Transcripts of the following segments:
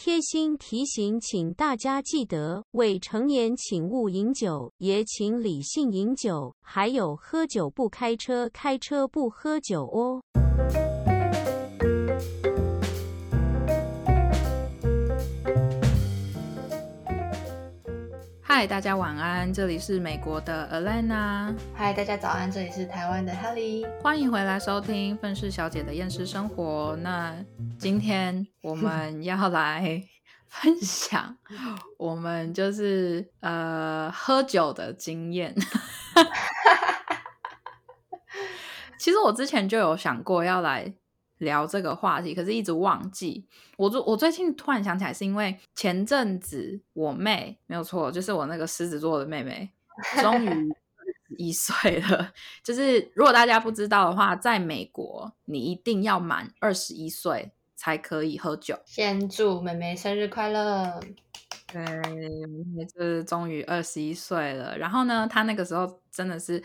贴心提醒，请大家记得未成年请勿饮酒，也请理性饮酒。还有，喝酒不开车，开车不喝酒哦。嗨，大家晚安，这里是美国的 Alana。嗨，大家早安，这里是台湾的 Helly。欢迎回来收听《愤世小姐的厌世生活》。那今天我们要来分享我们就是呃喝酒的经验。其实我之前就有想过要来。聊这个话题，可是一直忘记。我最我最近突然想起来，是因为前阵子我妹没有错，就是我那个狮子座的妹妹，终于一岁了。就是如果大家不知道的话，在美国你一定要满二十一岁才可以喝酒。先祝妹妹生日快乐！对，就是终于二十一岁了。然后呢，她那个时候真的是，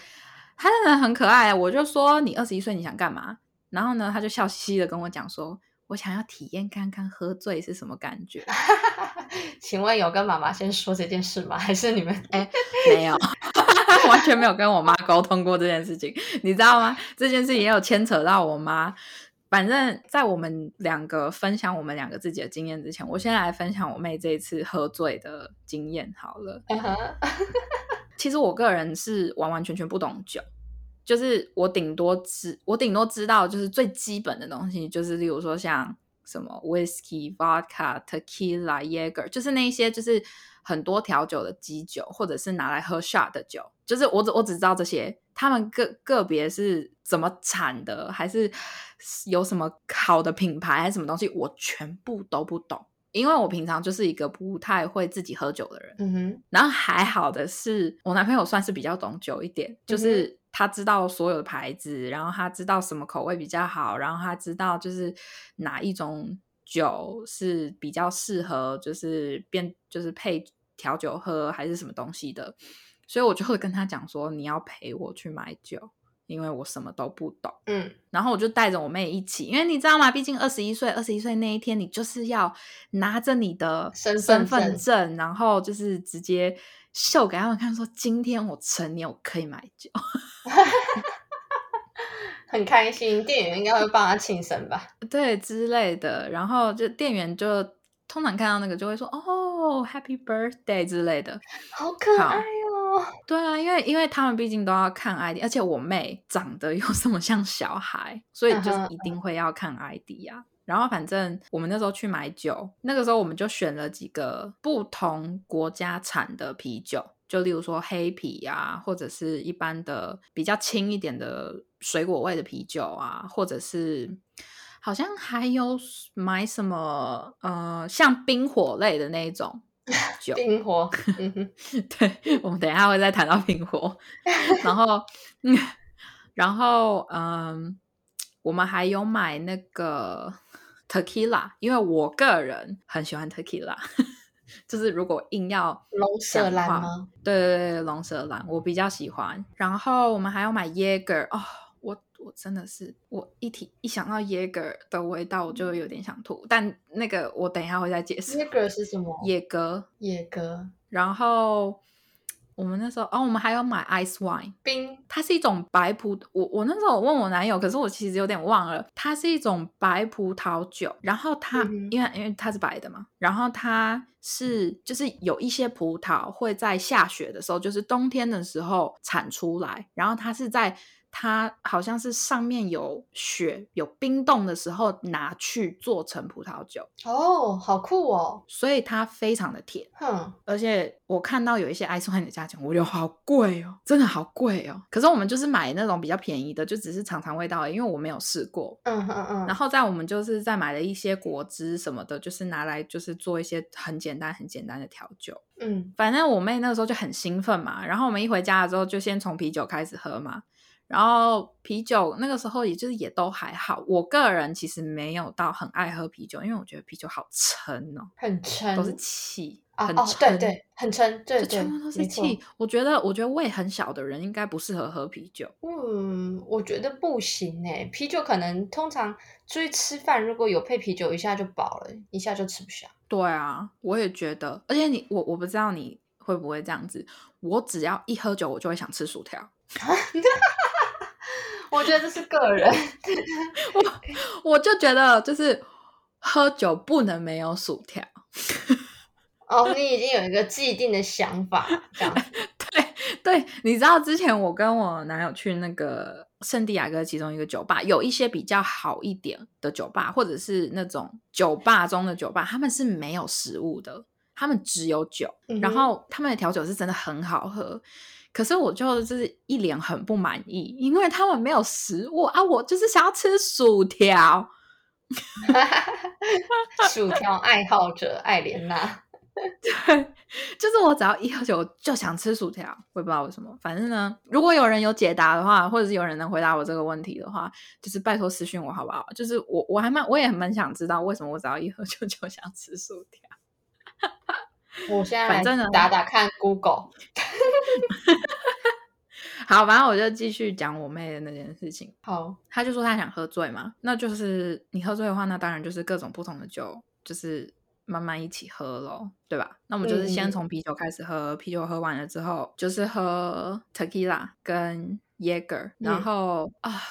她真的很可爱。我就说，你二十一岁你想干嘛？然后呢，他就笑嘻嘻的跟我讲说：“我想要体验看看喝醉是什么感觉。”请问有跟妈妈先说这件事吗？还是你们？哎，没有，完全没有跟我妈沟通过这件事情，你知道吗？这件事情也有牵扯到我妈。反正，在我们两个分享我们两个自己的经验之前，我先来分享我妹这一次喝醉的经验好了。其实我个人是完完全全不懂酒。就是我顶多知，我顶多知道就是最基本的东西，就是例如说像什么 whiskey、vodka、tequila、Jaeger，就是那些就是很多调酒的基酒，或者是拿来喝 shot 的酒，就是我只我只知道这些，他们个个别是怎么产的，还是有什么好的品牌，还是什么东西，我全部都不懂，因为我平常就是一个不太会自己喝酒的人。嗯哼，然后还好的是我男朋友算是比较懂酒一点，就是。他知道所有的牌子，然后他知道什么口味比较好，然后他知道就是哪一种酒是比较适合，就是变就是配调酒喝还是什么东西的，所以我就会跟他讲说，你要陪我去买酒，因为我什么都不懂。嗯，然后我就带着我妹一起，因为你知道吗？毕竟二十一岁，二十一岁那一天，你就是要拿着你的身份证，然后就是直接。秀给他们看，说今天我成年，我可以买酒，很开心。店员应该会帮他庆生吧？对之类的。然后就店员就通常看到那个就会说：“哦，Happy Birthday” 之类的，好可爱哦。对啊，因为因为他们毕竟都要看 ID，而且我妹长得又这么像小孩，所以就是一定会要看 ID 呀。然后反正我们那时候去买酒，那个时候我们就选了几个不同国家产的啤酒，就例如说黑啤呀，或者是一般的比较轻一点的水果味的啤酒啊，或者是好像还有买什么呃像冰火类的那种 酒。冰火，对，我们等一下会再谈到冰火。然后，然后嗯，我们还有买那个。Tequila，因为我个人很喜欢 Tequila，就是如果硬要龙舌兰吗？对对对，龙舌兰我比较喜欢。然后我们还要买 Jaeger 哦，我我真的是我一提一想到 Jaeger 的味道，我就有点想吐。但那个我等一下会再解释。Jaeger 是什么？野格，野格。然后。我们那时候哦，我们还有买 ice wine 冰，它是一种白葡。我我那时候问我男友，可是我其实有点忘了，它是一种白葡萄酒。然后它因为因为它是白的嘛，然后它是就是有一些葡萄会在下雪的时候，就是冬天的时候产出来，然后它是在。它好像是上面有雪、有冰冻的时候拿去做成葡萄酒哦，好酷哦！所以它非常的甜，哼。而且我看到有一些爱斯汉的价钱，我觉得好贵哦，真的好贵哦。可是我们就是买那种比较便宜的，就只是尝尝味道，因为我没有试过。嗯嗯嗯。然后在我们就是在买了一些果汁什么的，就是拿来就是做一些很简单、很简单的调酒。嗯，反正我妹那个时候就很兴奋嘛。然后我们一回家了之后，就先从啤酒开始喝嘛。然后啤酒那个时候也就是也都还好。我个人其实没有到很爱喝啤酒，因为我觉得啤酒好撑哦，很撑，都是气，很撑。对对，很撑，对对，全部都是气。我觉得，我觉得胃很小的人应该不适合喝啤酒。嗯，我觉得不行诶，啤酒可能通常出去吃饭，如果有配啤酒，一下就饱了，一下就吃不下。对啊，我也觉得。而且你，我我不知道你会不会这样子。我只要一喝酒，我就会想吃薯条。我觉得这是个人，我我就觉得，就是喝酒不能没有薯条。哦，你已经有一个既定的想法，这样。对对，你知道之前我跟我男友去那个圣地亚哥其中一个酒吧，有一些比较好一点的酒吧，或者是那种酒吧中的酒吧，他们是没有食物的，他们只有酒，嗯然后他们的调酒是真的很好喝。可是我就是一脸很不满意，因为他们没有食物啊，我就是想要吃薯条。薯条爱好者艾莲娜，对，就是我只要一喝酒就想吃薯条，我也不知道为什么。反正呢，如果有人有解答的话，或者是有人能回答我这个问题的话，就是拜托私信我好不好？就是我我还蛮我也蛮想知道为什么我只要一喝酒就想吃薯条。我现在反正呢来打打看 Google。好，反正我就继续讲我妹的那件事情。好，她就说她想喝醉嘛，那就是你喝醉的话，那当然就是各种不同的酒，就是慢慢一起喝咯，对吧？那我们就是嗯先从啤酒开始喝，啤酒喝完了之后，就是喝 tequila 跟 Jaeger，然嗯后、啊。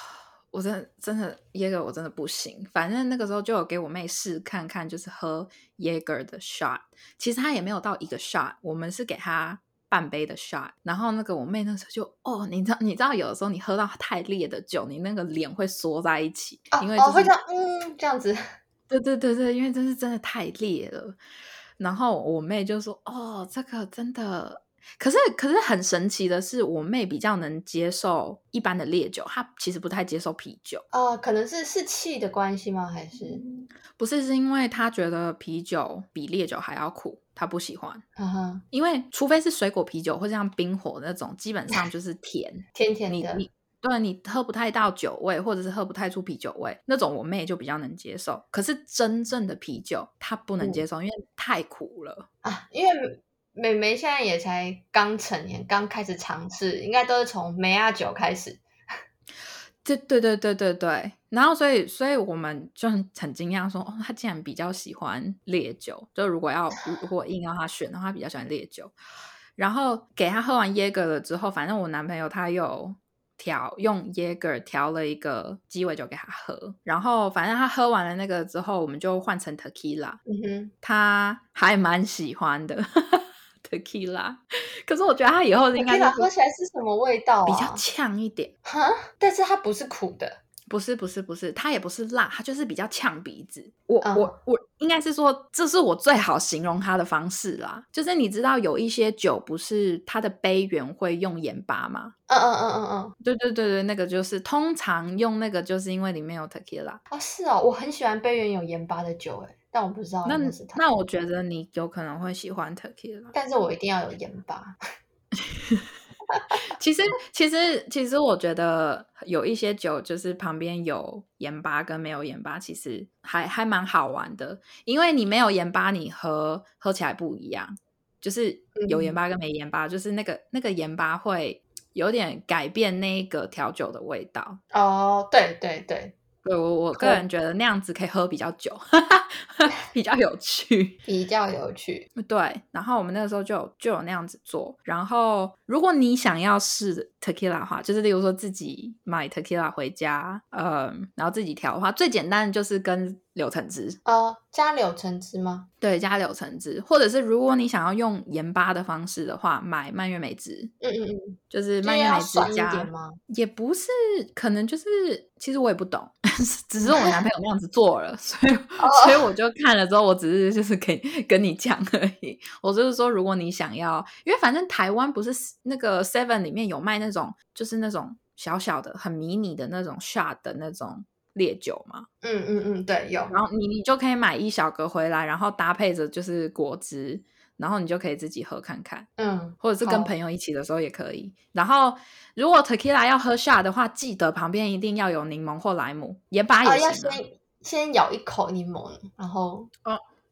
我真的真的 Jaeger 我真的不行，反正那个时候就有给我妹试看看，就是喝 Jaeger 的 shot，其实她也没有到一个 shot，我们是给她半杯的 shot，然后那个我妹那时候就哦，你知道你知道有的时候你喝到太烈的酒，你那个脸会缩在一起，哦因为、就是哦会这样，嗯，这样子。对对对对，因为真是真的太烈了。然后我妹就说：“哦，这个真的。”可是可是很神奇的是，我妹比较能接受一般的烈酒，她其实不太接受啤酒。哦，可能是是气的关系吗？还是？不是，是因为她觉得啤酒比烈酒还要苦，她不喜欢。哈哈，因为除非是水果啤酒或像冰火那种，基本上就是甜。甜甜的。你你对你喝不太到酒味，或者是喝不太出啤酒味，那种我妹就比较能接受。可是真正的啤酒她不能接受，因为太苦了。啊，因为美眉现在也才刚成年，刚开始尝试，应该都是从梅亚酒开始。对对对对对对，然后所以所以我们就很很惊讶说，哦，他竟然比较喜欢烈酒。就如果要如果硬要他选的话，他比较喜欢烈酒。然后给他喝完耶格了之后，反正我男朋友他有调用耶格调了一个鸡尾酒给他喝，然后反正他喝完了那个之后，我们就换成 tequila，嗯哼，他还蛮喜欢的 tequila。可是我觉得它以后应该喝起来是什么味道啊？比较呛一点。哈，但是它不是苦的。不是不是不是，它也不是辣，它就是比较呛鼻子。我、嗯我我应该是说，这是我最好形容它的方式啦。就是你知道有一些酒不是它的杯缘会用盐巴吗？嗯嗯嗯嗯嗯。对对对对，那个就是通常用那个，就是因为里面有 tequila。哦，是哦，我很喜欢杯缘有盐巴的酒，哎，但我不知道那。那我觉得你有可能会喜欢 tequila。但是我一定要有盐巴。其实，其实，其实，我觉得有一些酒就是旁边有盐巴跟没有盐巴，其实还还蛮好玩的。因为你没有盐巴，你喝喝起来不一样。就是有盐巴跟没盐巴，就是那个那个盐巴会有点改变那个调酒的味道。哦，对对对，对我我个人觉得那样子可以喝比较久，比较有趣。比较有趣。对，然后我们那个时候就有就有那样子做。然后，如果你想要试 tequila 的话，就是例如说自己买 tequila 回家，嗯，然后自己调的话，最简单的就是跟柳橙汁，哦，加柳橙汁吗？对，加柳橙汁，或者是如果你想要用盐巴的方式的话，买蔓越莓汁，嗯嗯嗯，就是蔓越莓汁加吗？也不是，可能就是，其实我也不懂，只是我男朋友那样子做了，所以 哦所以我就看了之后，我只是就是可以跟你讲而已。我就是说，如果你想要，因为反正台湾不是那个 Seven 里面有卖那种，就是那种小小的、很迷你的那种 shot 的那种烈酒嘛，嗯嗯嗯，对，有。然后你你就可以买一小格回来，然后搭配着就是果汁。然后你就可以自己喝看看，嗯，或者是跟朋友一起的时候也可以。然后如果 tequila 要喝 shot 的话，记得旁边一定要有柠檬或莱姆，也行、啊。先先咬一口柠檬，然后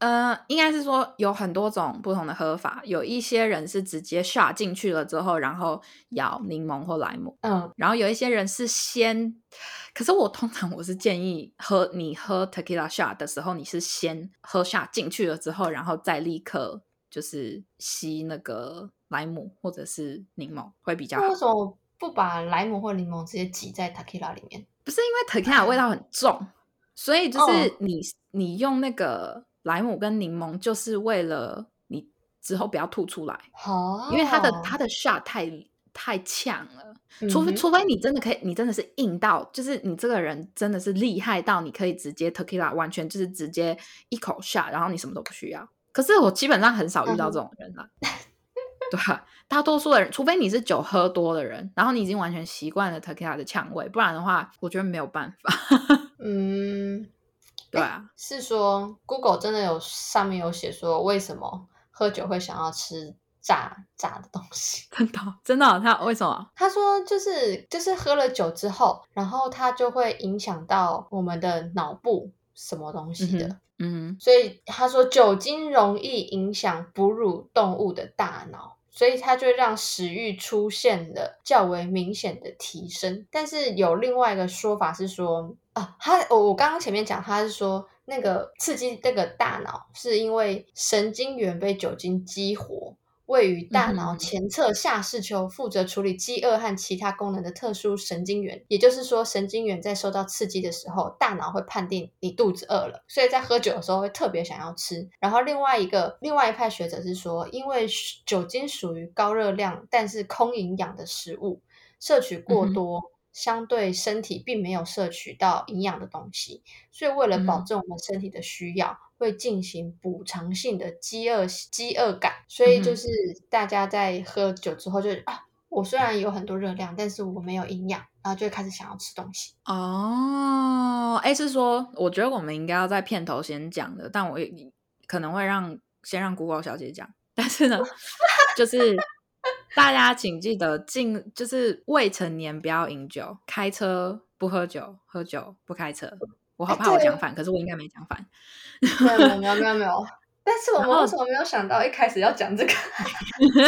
呃，应该是说有很多种不同的喝法，有一些人是直接 shot 进去了之后，然后咬柠檬或莱姆，嗯然后有一些人是先，可是我通常我是建议喝你喝 tequila shot 的时候，你是先喝 shot 进去了之后，然后再立刻就是吸那个莱姆或者是柠檬会比较好为。什么不把莱姆或柠檬直接挤在 tequila 里面？不是因为 tequila 味道很重，所以就是哦你、你用那个莱姆跟柠檬，就是为了你之后不要吐出来，哦，因为它的它的 shot 太太呛了。除非嗯除非你真的可以，你真的是硬到，就是你这个人真的是厉害到，你可以直接 tequila 完全就是直接一口下，然后你什么都不需要。可是我基本上很少遇到这种人啦，对吧？大多数的人，除非你是酒喝多的人，然后你已经完全习惯了 tequila 的呛味，不然的话，我觉得没有办法。嗯，对啊，是说 Google 真的有上面有写说为什么喝酒会想要吃炸炸的东西？真的哦真的哦，他为什么？他说就是就是喝了酒之后，然后它就会影响到我们的脑部什么东西的。嗯嗯所以他说酒精容易影响哺乳动物的大脑，所以它就会让食欲出现了较为明显的提升。但是有另外一个说法是说，啊，他我我刚刚前面讲，他是说那个刺激那个大脑是因为神经元被酒精激活。位于大脑前侧下视丘，负责处理饥饿和其他功能的特殊神经元，也就是说，神经元在受到刺激的时候，大脑会判定你肚子饿了，所以在喝酒的时候会特别想要吃。然后另外一个另外一派学者是说，因为酒精属于高热量但是空营养的食物，摄取过多。相对身体并没有摄取到营养的东西，所以为了保嗯证我们身体的需要，会进行补偿性的饥饿饥饿感。所以就是大家在喝酒之后就，啊，我虽然有很多热量，但是我没有营养，然后就会开始想要吃东西。哦，哎，是说，我觉得我们应该要在片头先讲的，但我也可能会让先让 Google 小姐讲，但是呢，就是大家请记得进，就是未成年不要饮酒，开车不喝酒，喝酒不开车。我好怕我讲反，可是我应该没讲反。没有 没有没有没有。但是我们为什么没有想到一开始要讲这个？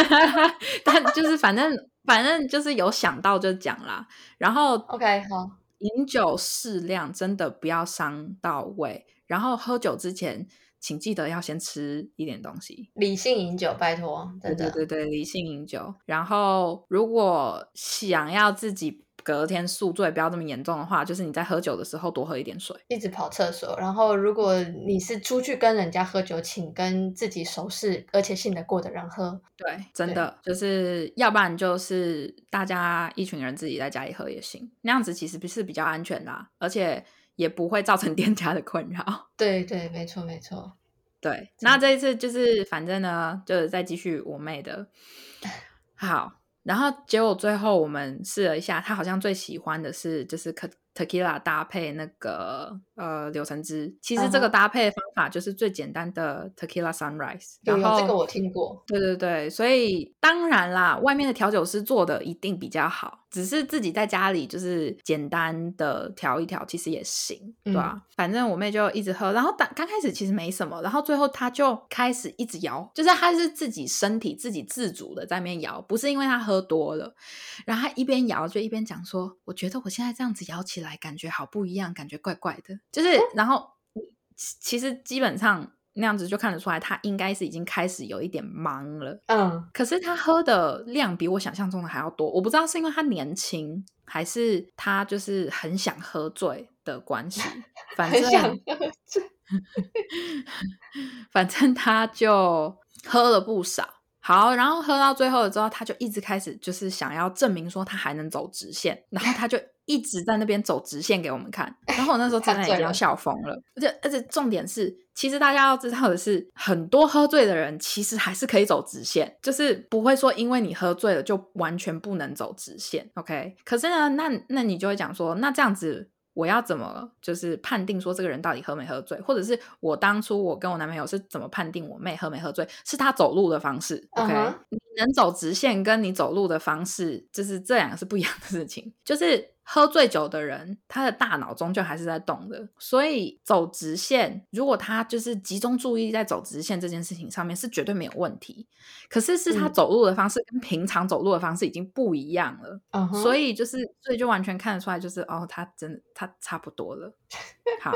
但就是反正反正就是有想到就讲啦。然后 OK，好，饮酒适量，真的不要伤到胃。然后喝酒之前，请记得要先吃一点东西。理性饮酒，拜托，对真的。对对对，理性饮酒。然后如果想要自己隔天宿醉不要这么严重的话，就是你在喝酒的时候多喝一点水。一直跑厕所，然后如果你是出去跟人家喝酒，请跟自己熟识而且信得过的人喝。对，真的就是，要不然就是大家一群人自己在家里喝也行，那样子其实是比较安全啦，而且也不会造成 店家的困扰。对对，没错没错。对，那这一次就是反正呢，就是再继续我妹的。好，然后结果最后我们试了一下，她好像最喜欢的是就是可 tequila 搭配那个呃柳橙汁。其实这个搭配方法就是最简单的 tequila sunrise。有然后这个我听过。对对对，所以当然啦，外面的调酒师做的一定比较好，只是自己在家里就是简单的调一调，其实也行，对吧、反正我妹就一直喝，然后刚刚开始其实没什么，然后最后她就开始一直摇，就是她是自己身体自己自主的在那边摇，不是因为她喝多了，然后她一边摇就一边讲说，我觉得我现在这样子摇起来感觉好不一样，感觉怪怪的，就是然后其其实基本上。那样子就看得出来，他应该是已经开始有一点忙了。嗯，可是他喝的量比我想象中的还要多，我不知道是因为他年轻，还是他就是很想喝醉的关系。反正很想喝醉。反正他就喝了不少。好，然后喝到最后了之后，他就一直开始就是想要证明说他还能走直线，然后他就一直在那边走直线给我们看。然后我那时候真的 已经要笑疯了，而且而且重点是，其实大家要知道的是，很多喝醉的人其实还是可以走直线，就是不会说因为你喝醉了就完全不能走直线。OK，可是呢，那那你就会讲说，那这样子。我要怎么就是判定说这个人到底喝没喝醉，或者是我当初我跟我男朋友是怎么判定我妹喝没喝醉？是他走路的方式，OK？、能走直线跟你走路的方式，就是这两个是不一样的事情。就是喝醉酒的人，他的大脑终究还是在动的，所以走直线，如果他就是集中注意力在走直线这件事情上面，是绝对没有问题。可是是他嗯走路的方式跟平常走路的方式已经不一样了。嗯，所以就是，所以就完全看得出来，就是哦，他真的他差不多了。好，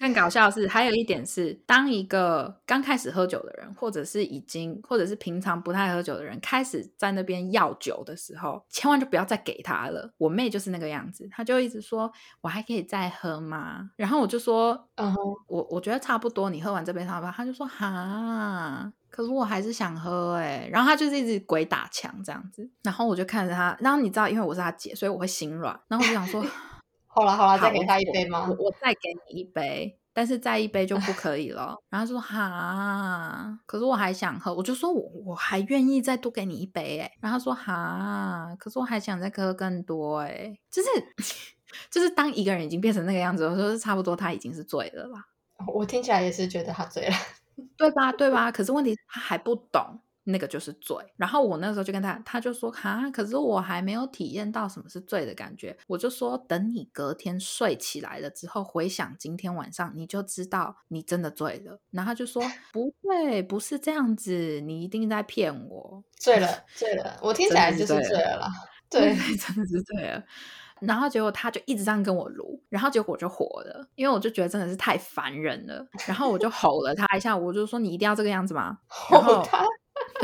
更搞笑的是，还有一点是，当一个刚开始喝酒的人，或者是已经，或者是平常不太喝酒的人，开始在那边要酒的时候，千万就不要再给他了。我妹就是那个样子，她就一直说：“我还可以再喝吗？”然后我就说：“嗯哼，我我觉得差不多，你喝完这杯差不多。”他就说：“哈，可是我还是想喝哎、然后他就是一直鬼打墙这样子，然后我就看着他，然后你知道，因为我是他姐，所以我会心软，然后我就想说，好了好了，再给他一杯吗我？我再给你一杯，但是再一杯就不可以了。然后他说哈，可是我还想喝，我就说我我还愿意再多给你一杯哎。然后他说哈，可是我还想再喝更多哎，就是 就是当一个人已经变成那个样子，我说差不多他已经是醉了啦。我听起来也是觉得他醉了。对吧？对吧？可是问题是他还不懂，那个就是醉。然后我那时候就跟他，他就说哈，可是我还没有体验到什么是醉的感觉。我就说，等你隔天睡起来了之后，回想今天晚上，你就知道你真的醉了。然后他就说 不会，不是这样子，你一定在骗我。醉了，醉了，我听起来就是醉了。对，真的是醉了。然后结果他就一直这样跟我撸，然后结果我就火了，因为我就觉得真的是太烦人了。然后我就吼了他一下，我就说你一定要这个样子吗？吼他，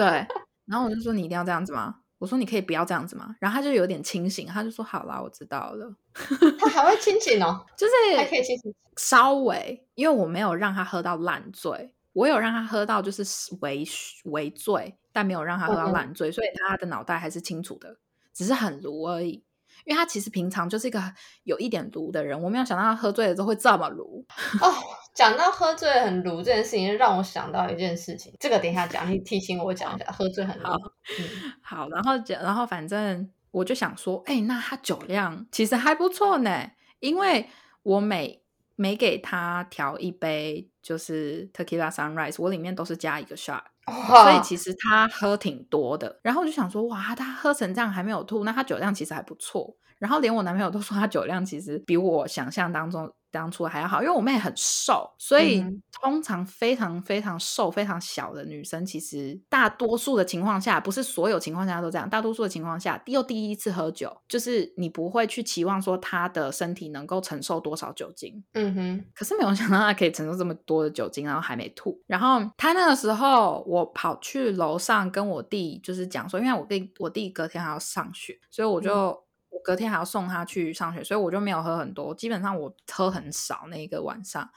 对，然后我就说你一定要这样子吗？我说你可以不要这样子吗？然后他就有点清醒，他就说好啦，我知道了，他还会清醒哦，就是还可以清醒。稍微，因为我没有让他喝到烂醉，我有让他喝到就是微微醉，但没有让他喝到嗯嗯烂醉，所以他的脑袋还是清楚的，只是很卢而已。因为他其实平常就是一个有一点卢的人，我没有想到他喝醉了之后会这么卢。哦，讲到喝醉很鲁这件事情，让我想到一件事情，这个等一下讲，你提醒我讲一下，喝醉很鲁好。嗯，好，然后就然后反正我就想说，哎、那他酒量其实还不错呢，因为我每每给他调一杯就是 Tequila Sunrise，我里面都是加一个 shot，所以，其实他喝挺多的。然后我就想说，哇，他喝成这样还没有吐，那他酒量其实还不错。然后连我男朋友都说他酒量其实比我想象当中当初还要好，因为我妹很瘦，所以通常非常非常瘦、非常小的女生，其实大多数的情况下，不是所有情况下都这样，大多数的情况下，又第一次喝酒，就是你不会去期望说她的身体能够承受多少酒精，嗯哼，可是没有想到她可以承受这么多的酒精，然后还没吐。然后她那个时候，我跑去楼上跟我弟就是讲说，因为我弟我弟隔天还要上学，所以我就、我隔天还要送他去上学，所以我就没有喝很多，基本上我喝很少那一个晚上。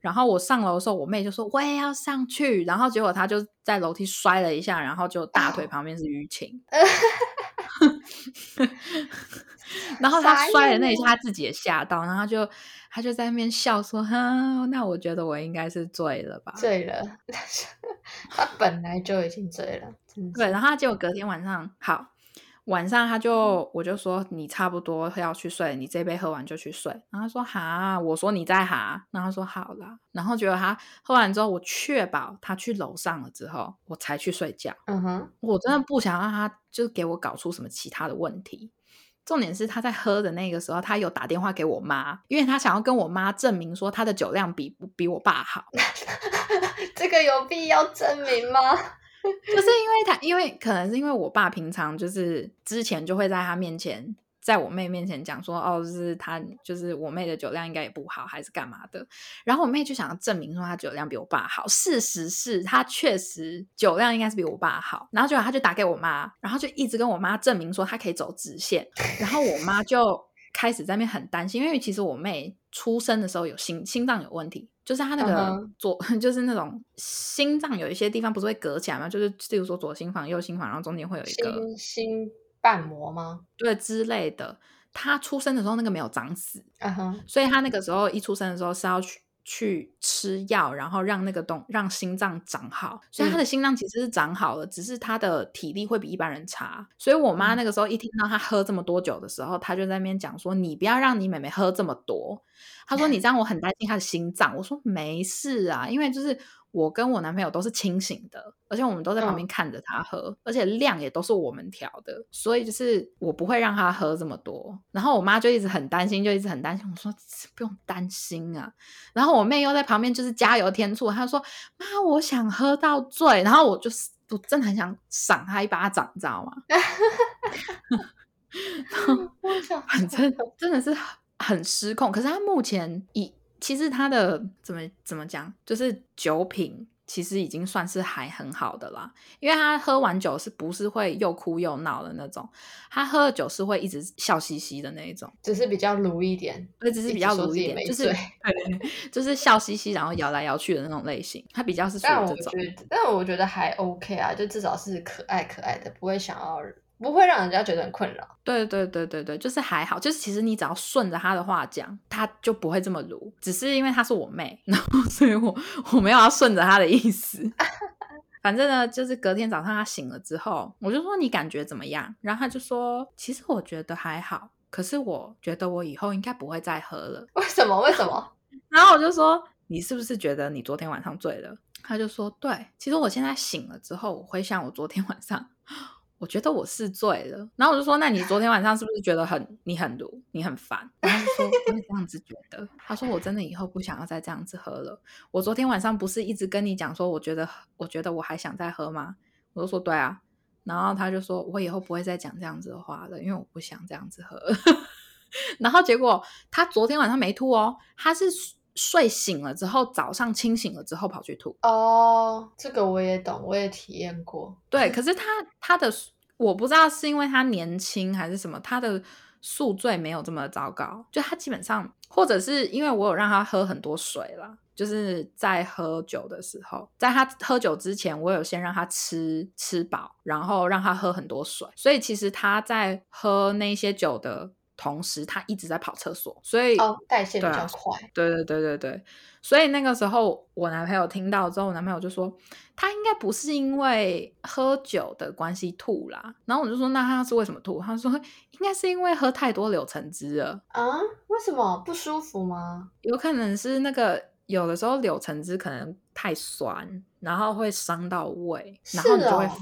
然后我上楼的时候，我妹就说我也要上去，然后结果她就在楼梯摔了一下，然后就大腿哦旁边是淤青。然后他摔的那一下，欸他自己也吓到，然后他就他就在那边笑说：“哈，那我觉得我应该是醉了吧？”醉了，他本来就已经醉了，对，然后他结果隔天晚上好，晚上他就我就说你差不多要去睡，你这杯喝完就去睡。然后他说哈，我说你在哈，然后他说好啦。然后结果他喝完之后，我确保他去楼上了之后，我才去睡觉。嗯哼，我真的不想让他就给我搞出什么其他的问题。重点是他在喝的那个时候，他有打电话给我妈，因为他想要跟我妈证明说他的酒量比比我爸好，这个有必要证明吗？就是因为可能是因为我爸平常就是之前就会在他面前，在我妹面前讲说，哦，就是他就是我妹的酒量应该也不好，还是干嘛的。然后我妹就想要证明说她酒量比我爸好，事实是她确实酒量应该是比我爸好。然后结果他就打给我妈，然后就一直跟我妈证明说她可以走直线，然后我妈就开始在那边很担心，因为其实我妹出生的时候有心心脏有问题，就是他那嗯个哼左、就是那种心脏有一些地方不是会隔起来吗？就是例如说左心房、右心房，然后中间会有一个心心瓣膜吗？对之类的。他出生的时候那个没有长死，嗯哼，所以他那个时候一出生的时候是要去去吃药，然后让那个东让心脏长好，所以他的心脏其实是长好了，只是他的体力会比一般人差。所以我妈那个时候一听到他喝这么多酒的时候，她就在那边讲说：“你不要让你妹妹喝这么多。”她说：“你 这样我很担心她的心脏。”我说：“没事啊，因为就是。”我跟我男朋友都是清醒的，而且我们都在旁边看着他喝，而且量也都是我们调的，所以就是我不会让他喝这么多。然后我妈就一直很担心，就一直很担心。我说不用担心啊。然后我妹又在旁边就是加油添醋，她说：“妈，我想喝到醉。”然后我就是我真的很想赏他一巴掌，你知道吗？反正真的是很失控。可是他目前以。其实他的怎么怎么讲，就是酒品其实已经算是还很好的啦，因为他喝完酒是不是会又哭又闹的那种，他喝了酒是会一直笑嘻嘻的那一种，只是比较鲁一点，对，只是比较鲁一点，就是对，就是笑嘻嘻，然后摇来摇去的那种类型，他比较是属于这种，但我觉得还 OK 啊，就至少是可爱可爱的，不会想要。不会让人家觉得很困扰。对对对对对，就是还好，就是其实你只要顺着他的话讲，他就不会这么鲁。只是因为他是我妹，然后所以我我没有要顺着他的意思。反正呢，就是隔天早上他醒了之后，我就说你感觉怎么样？然后他就说，其实我觉得还好，可是我觉得我以后应该不会再喝了。为什么？为什么？然后我就说，你是不是觉得你昨天晚上醉了？他就说，对，其实我现在醒了之后，我回想我昨天晚上。我觉得我是醉了，然后我就说：“那你昨天晚上是不是觉得很你很毒，你很烦？”然后就说：“我也这样子觉得。”他说：“我真的以后不想要再这样子喝了。我昨天晚上不是一直跟你讲说，我觉得我觉得我还想再喝吗？”我就说：“对啊。”然后他就说：“我以后不会再讲这样子的话了，因为我不想这样子喝。”然后结果他昨天晚上没吐哦，他是睡醒了之后，早上清醒了之后跑去吐。哦，这个我也懂，我也体验过。对，可是他他的。我不知道是因为他年轻还是什么，他的宿醉没有这么糟糕。就他基本上，或者是因为我有让他喝很多水了，就是在喝酒的时候，在他喝酒之前，我有先让他吃吃饱，然后让他喝很多水。所以其实他在喝那些酒的同时，他一直在跑厕所，所以代谢比较快。对对对对对。所以那个时候，我男朋友听到之后，我男朋友就说他应该不是因为喝酒的关系吐啦。然后我就说那他是为什么吐？他说应该是因为喝太多柳橙汁了啊？为什么不舒服吗？有可能是那个有的时候柳橙汁可能太酸。然后会伤到胃，然后你就会反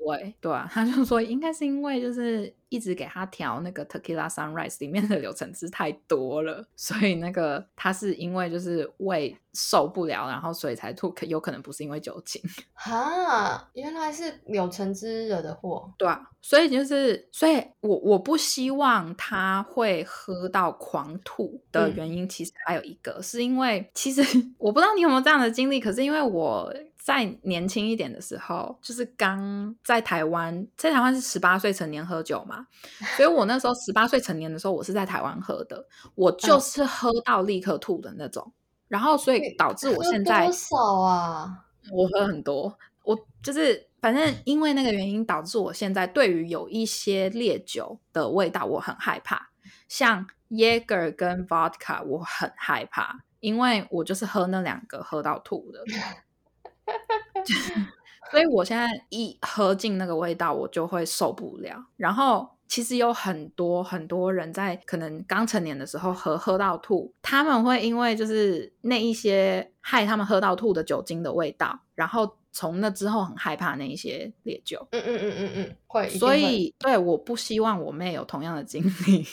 胃，对啊，他就说应该是因为就是一直给他调那个 Tequila Sunrise 里面的柳橙汁太多了，所以那个他是因为就是胃受不了，然后所以才吐，可有可能不是因为酒精。哈，原来是柳橙汁惹的祸。对啊，所以就是，所以我我不希望他会喝到狂吐的原因，其实还有一个是因为，其实 我不知道你有没有这样的经历，可是因为我。在年轻一点的时候，就是刚在台湾，在台湾是十八岁成年喝酒嘛，所以我那时候十八岁成年的时候，我是在台湾喝的，我就是喝到立刻吐的那种，然后所以导致我现在多少啊？我喝很多，我就是反正因为那个原因，导致我现在对于有一些烈酒的味道我很害怕，像 Jaeger 跟 Vodka 我很害怕，因为我就是喝那两个喝到吐的。所以，我现在一喝进那个味道，我就会受不了。然后，其实有很多很多人在可能刚成年的时候喝喝到吐，他们会因为就是那一些害他们喝到吐的酒精的味道，然后从那之后很害怕那一些烈酒。嗯嗯嗯嗯嗯，会。所以，对，我不希望我妹有同样的经历。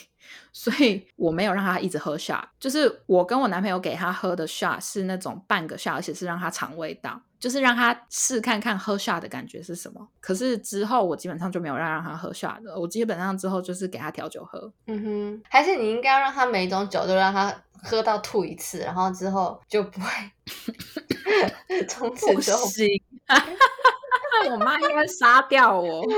所以我没有让他一直喝 shot，就是我跟我男朋友给他喝的 shot 是那种半个 shot，而且是让他尝味道，就是让他试看看喝 shot 的感觉是什么。可是之后我基本上就没有让让他喝 shot 的，我基本上之后就是给他调酒喝。嗯哼，还是你应该要让他每种酒都让他喝到吐一次，然后之后就不会 从此就不行。我妈应该杀掉我。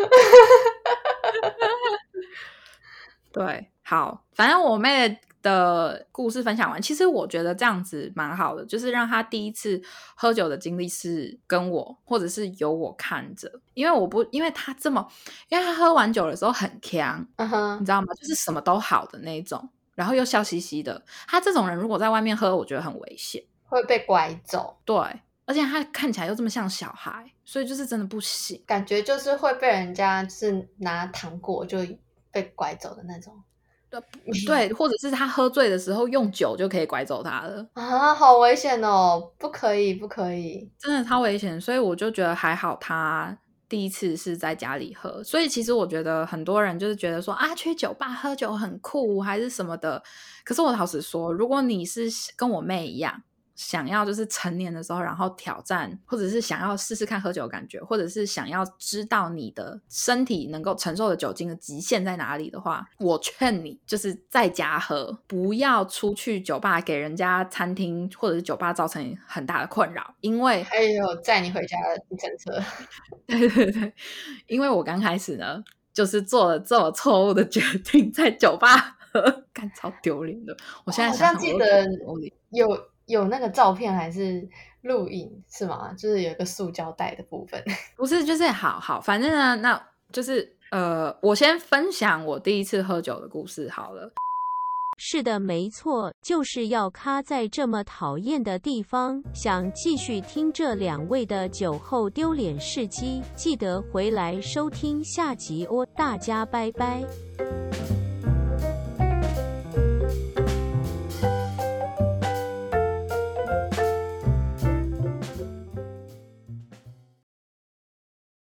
对。好，反正我妹的故事分享完，其实我觉得这样子蛮好的，就是让她第一次喝酒的经历是跟我，或者是由我看着，因为我不，因为她这么，因为她喝完酒的时候很强，你知道吗？就是什么都好的那种，然后又笑嘻嘻的。她这种人如果在外面喝，我觉得很危险。会被拐走，对，而且她看起来又这么像小孩，所以就是真的不行。感觉就是会被人家是拿糖果就被拐走的那种对，或者是他喝醉的时候用酒就可以拐走他了，啊，好危险哦！不可以，不可以，真的超危险。所以我就觉得还好，他第一次是在家里喝。所以其实我觉得很多人就是觉得说啊，去酒吧喝酒很酷还是什么的。可是我老实说，如果你是跟我妹一样。想要就是成年的时候，然后挑战，或者是想要试试看喝酒的感觉，或者是想要知道你的身体能够承受的酒精的极限在哪里的话，我劝你就是在家喝，不要出去酒吧给人家餐厅或者是酒吧造成很大的困扰，因为还有载你回家的计程车。对对对，因为我刚开始呢，就是做了这么错误的决定，在酒吧喝，干超丢脸的。我现在好像记得有。有那个照片还是录影是吗？就是有一个塑胶袋的部分，不是，就是好好，反正呢，那就是呃，我先分享我第一次喝酒的故事好了。是的，没错，就是要卡在这么讨厌的地方。想继续听这两位的酒后丢脸事迹，记得回来收听下集哦，大家拜拜。